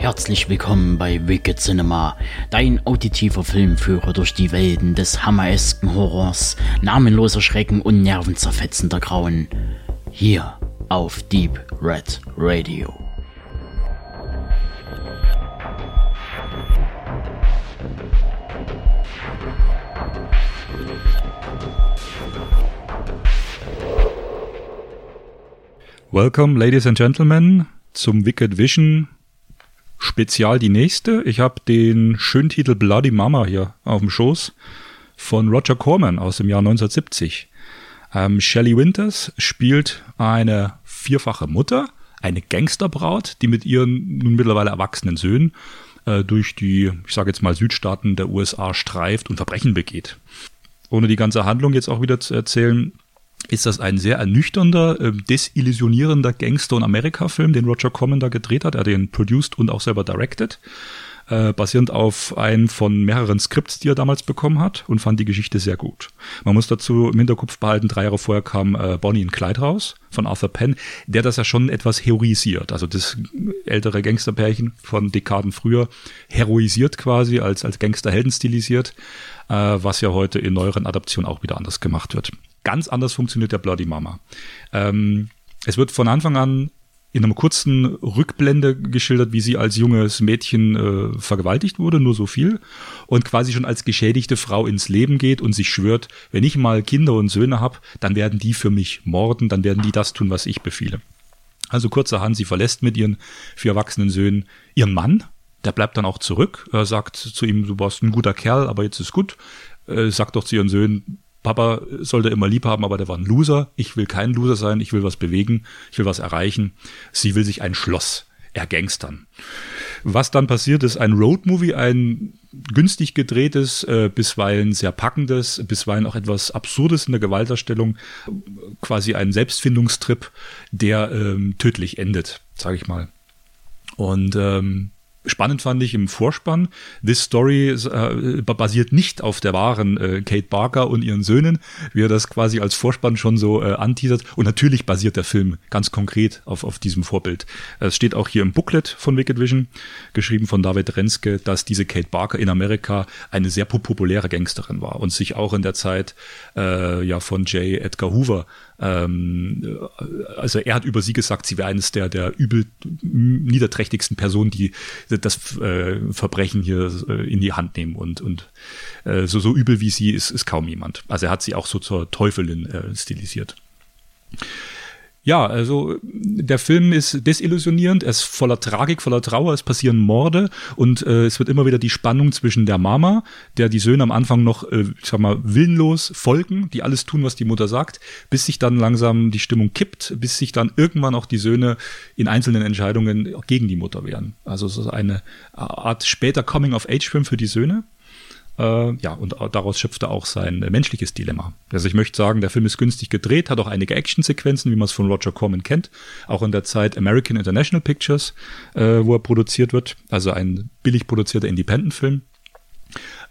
Herzlich willkommen bei Wicked Cinema, dein auditiver Filmführer durch die Welten des hammeresken Horrors, namenloser Schrecken und nervenzerfetzender Grauen. Hier auf Deep Red Radio. Welcome, ladies and gentlemen, zum Wicked Vision Spezial die nächste. Ich habe den schönen Titel Bloody Mama hier auf dem Schoß von Roger Corman aus dem Jahr 1970. Ähm, Shelley Winters spielt eine vierfache Mutter, eine Gangsterbraut, die mit ihren nun mittlerweile erwachsenen Söhnen äh, durch die, ich sage jetzt mal, Südstaaten der USA streift und Verbrechen begeht. Ohne die ganze Handlung jetzt auch wieder zu erzählen, ist das ein sehr ernüchternder, äh, desillusionierender Gangster- und Amerika-Film, den Roger Corman da gedreht hat. Er hat den produced und auch selber directed. Äh, basierend auf einem von mehreren Skripts, die er damals bekommen hat und fand die Geschichte sehr gut. Man muss dazu im Hinterkopf behalten, drei Jahre vorher kam äh, Bonnie und Clyde raus von Arthur Penn, der das ja schon etwas heroisiert. Also das ältere Gangsterpärchen von Dekaden früher heroisiert quasi, als, als Gangsterhelden stilisiert, äh, was ja heute in neueren Adaptionen auch wieder anders gemacht wird. Ganz anders funktioniert der Bloody Mama. Ähm, es wird von Anfang an in einer kurzen Rückblende geschildert, wie sie als junges Mädchen äh, vergewaltigt wurde, nur so viel, und quasi schon als geschädigte Frau ins Leben geht und sich schwört, wenn ich mal Kinder und Söhne habe, dann werden die für mich morden, dann werden die das tun, was ich befehle. Also kurzerhand, sie verlässt mit ihren vier erwachsenen Söhnen ihren Mann, der bleibt dann auch zurück, er sagt zu ihm, du warst ein guter Kerl, aber jetzt ist gut, äh, sagt doch zu ihren Söhnen, Papa sollte immer lieb haben, aber der war ein Loser. Ich will kein Loser sein, ich will was bewegen, ich will was erreichen. Sie will sich ein Schloss ergangstern. Was dann passiert, ist ein Roadmovie, ein günstig gedrehtes, äh, bisweilen sehr packendes, bisweilen auch etwas Absurdes in der Gewalterstellung, quasi ein Selbstfindungstrip, der ähm, tödlich endet, sage ich mal. Und ähm, Spannend fand ich im Vorspann, This Story äh, basiert nicht auf der wahren äh, Kate Barker und ihren Söhnen, wie er das quasi als Vorspann schon so äh, anteasert. Und natürlich basiert der Film ganz konkret auf, auf diesem Vorbild. Es steht auch hier im Booklet von Wicked Vision, geschrieben von David Renske, dass diese Kate Barker in Amerika eine sehr populäre Gangsterin war und sich auch in der Zeit äh, ja von J. Edgar Hoover ähm, also er hat über sie gesagt, sie wäre eines der, der übel niederträchtigsten Personen, die das äh, Verbrechen hier äh, in die Hand nehmen und, und äh, so, so übel wie sie ist, ist kaum jemand. Also er hat sie auch so zur Teufelin äh, stilisiert. Ja, also der Film ist desillusionierend, er ist voller Tragik, voller Trauer, es passieren Morde und äh, es wird immer wieder die Spannung zwischen der Mama, der die Söhne am Anfang noch, äh, ich sag mal, willenlos folgen, die alles tun, was die Mutter sagt, bis sich dann langsam die Stimmung kippt, bis sich dann irgendwann auch die Söhne in einzelnen Entscheidungen gegen die Mutter wehren. Also es ist eine Art später Coming-of-Age-Film für die Söhne. Äh, ja, und daraus schöpft er auch sein äh, menschliches Dilemma. Also ich möchte sagen, der Film ist günstig gedreht, hat auch einige Actionsequenzen, wie man es von Roger Corman kennt, auch in der Zeit American International Pictures, äh, wo er produziert wird, also ein billig produzierter Independent-Film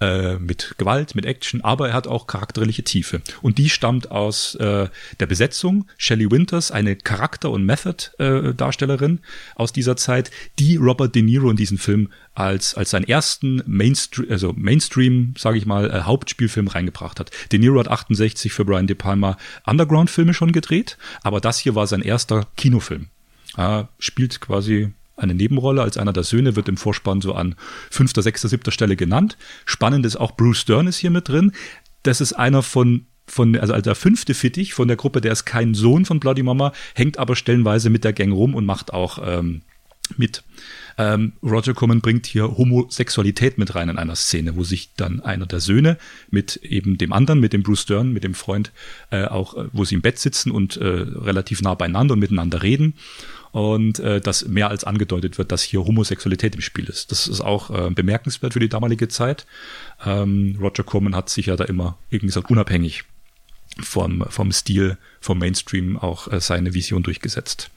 äh, mit Gewalt, mit Action, aber er hat auch charakterliche Tiefe. Und die stammt aus äh, der Besetzung. Shelley Winters, eine Charakter- und Method-Darstellerin äh, aus dieser Zeit, die Robert De Niro in diesem Film als, als seinen ersten Mainstream, also Mainstream, sage ich mal, äh, Hauptspielfilm reingebracht hat. De Niro hat 68 für Brian De Palma Underground-Filme schon gedreht, aber das hier war sein erster Kinofilm. Er spielt quasi eine Nebenrolle als einer der Söhne, wird im Vorspann so an fünfter, sechster, siebter Stelle genannt. Spannend ist auch Bruce Dern ist hier mit drin. Das ist einer von von, also der fünfte Fittich von der Gruppe, der ist kein Sohn von Bloody Mama, hängt aber stellenweise mit der Gang rum und macht auch ähm, mit. Ähm, Roger Corman bringt hier Homosexualität mit rein in einer Szene, wo sich dann einer der Söhne mit eben dem anderen, mit dem Bruce Dern, mit dem Freund, äh, auch, äh, wo sie im Bett sitzen und äh, relativ nah beieinander und miteinander reden und äh, dass mehr als angedeutet wird, dass hier Homosexualität im Spiel ist. Das ist auch äh, bemerkenswert für die damalige Zeit. Ähm, Roger Corman hat sich ja da immer, irgendwie gesagt, unabhängig vom, vom Stil, vom Mainstream auch äh, seine Vision durchgesetzt.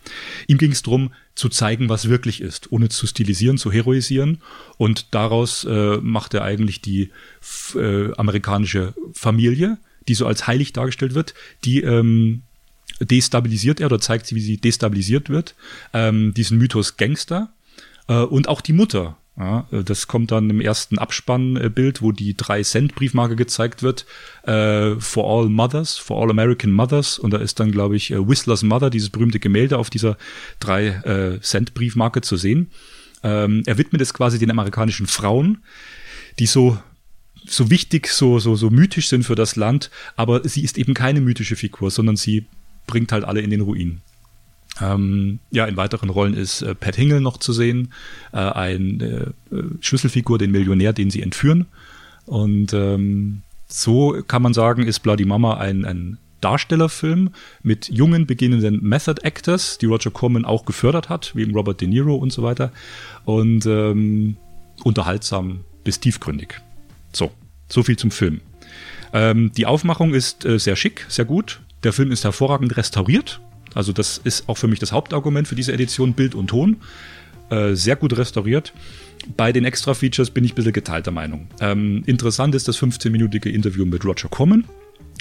Ihm ging es darum, zu zeigen, was wirklich ist, ohne zu stilisieren, zu heroisieren. Und daraus äh, macht er eigentlich die äh, amerikanische Familie, die so als heilig dargestellt wird, die ähm, destabilisiert er oder zeigt sie, wie sie destabilisiert wird. Ähm, diesen Mythos Gangster Äh, und auch die Mutter. Ja, äh, das kommt dann im ersten Abspannbild, wo die 3-Cent-Briefmarke gezeigt wird. Äh, for all mothers, for all American mothers. Und da ist dann, glaube ich, äh, Whistler's Mother, dieses berühmte Gemälde auf dieser 3-Cent-Briefmarke zu sehen. Ähm, er widmet es quasi den amerikanischen Frauen, die so so wichtig, so, so, so mythisch sind für das Land, aber sie ist eben keine mythische Figur, sondern sie bringt halt alle in den Ruin. Ähm, ja, in weiteren Rollen ist äh, Pat Hingle noch zu sehen, äh, eine äh, Schlüsselfigur, den Millionär, den sie entführen. Und ähm, so kann man sagen, ist Bloody Mama ein, ein Darstellerfilm mit jungen, beginnenden Method Actors, die Roger Corman auch gefördert hat, wie Robert De Niro und so weiter. Und ähm, unterhaltsam bis tiefgründig. So, so viel zum Film. Ähm, die Aufmachung ist äh, sehr schick, sehr gut. Der Film ist hervorragend restauriert. Also das ist auch für mich das Hauptargument für diese Edition, Bild und Ton. Äh, sehr gut restauriert. Bei den Extra-Features bin ich ein bisschen geteilter Meinung. Ähm, interessant ist das 15-minütige Interview mit Roger Corman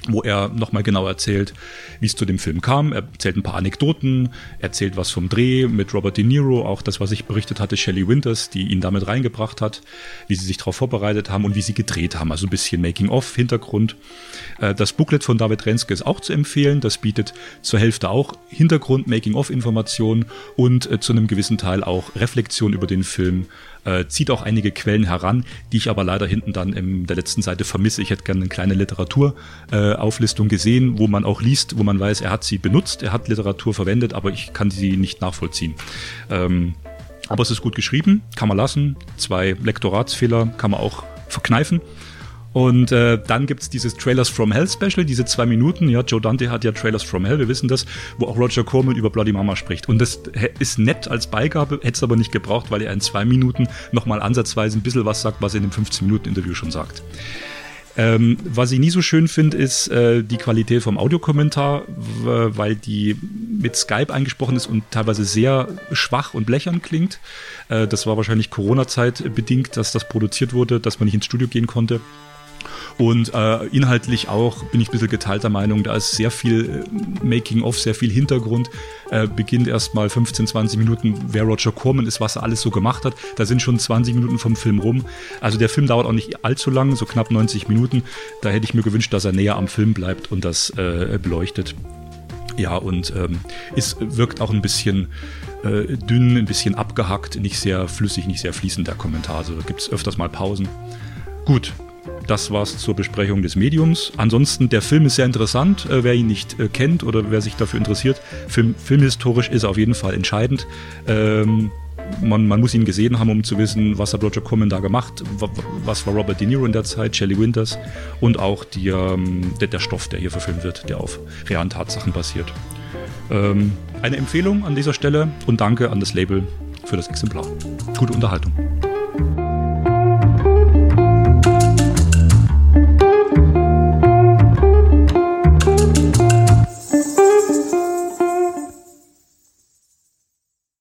wo er nochmal genau erzählt, wie es zu dem Film kam. Er erzählt ein paar Anekdoten, erzählt was vom Dreh mit Robert De Niro, auch das, was ich berichtet hatte, Shelley Winters, die ihn damit reingebracht hat, wie sie sich darauf vorbereitet haben und wie sie gedreht haben. Also ein bisschen Making-of, Hintergrund. Äh, das Booklet von David Renske ist auch zu empfehlen. Das bietet zur Hälfte auch Hintergrund, Making-of-Informationen und äh, zu einem gewissen Teil auch Reflexion über den Film äh, zieht auch einige Quellen heran, die ich aber leider hinten dann in der letzten Seite vermisse. Ich hätte gerne eine kleine Literaturauflistung äh, gesehen, wo man auch liest, wo man weiß, er hat sie benutzt, er hat Literatur verwendet, aber ich kann sie nicht nachvollziehen. Ähm, aber es ist gut geschrieben, kann man lassen. Zwei Lektoratsfehler kann man auch verkneifen. Und äh, dann gibt's dieses Trailers from Hell Special, diese zwei Minuten. Ja, Joe Dante hat ja Trailers from Hell, wir wissen das, wo auch Roger Corman über Bloody Mama spricht. Und das ist nett als Beigabe, hätte es aber nicht gebraucht, weil er in zwei Minuten nochmal ansatzweise ein bisschen was sagt, was er in dem 15-Minuten-Interview schon sagt. Ähm, was ich nie so schön finde, ist äh, die Qualität vom Audiokommentar, weil die mit Skype eingesprochen ist und teilweise sehr schwach und blechern klingt. Äh, das war wahrscheinlich Corona-Zeit bedingt, dass das produziert wurde, dass man nicht ins Studio gehen konnte. Und äh, inhaltlich auch bin ich ein bisschen geteilter Meinung, da ist sehr viel äh, Making-of, sehr viel Hintergrund. Äh, beginnt erstmal 15, 20 Minuten, wer Roger Corman ist, was er alles so gemacht hat. Da sind schon 20 Minuten vom Film rum. Also der Film dauert auch nicht allzu lang, so knapp 90 Minuten. Da hätte ich mir gewünscht, dass er näher am Film bleibt und das äh, beleuchtet. Ja, und ähm, es wirkt auch ein bisschen äh, dünn, ein bisschen abgehackt, nicht sehr flüssig, nicht sehr fließend der Kommentar. Also da gibt es öfters mal Pausen. Gut, das war's zur Besprechung des Mediums. Ansonsten, der Film ist sehr interessant. Äh, wer ihn nicht äh, kennt oder wer sich dafür interessiert, Film, filmhistorisch ist er auf jeden Fall entscheidend. Ähm, man, man, muss ihn gesehen haben, um zu wissen, was hat Roger Corman da gemacht, was war Robert De Niro in der Zeit, Shelley Winters und auch die, ähm, der, der, Stoff, der hier verfilmt wird, der auf realen Tatsachen basiert. Ähm, eine Empfehlung an dieser Stelle und danke an das Label für das Exemplar. Gute Unterhaltung.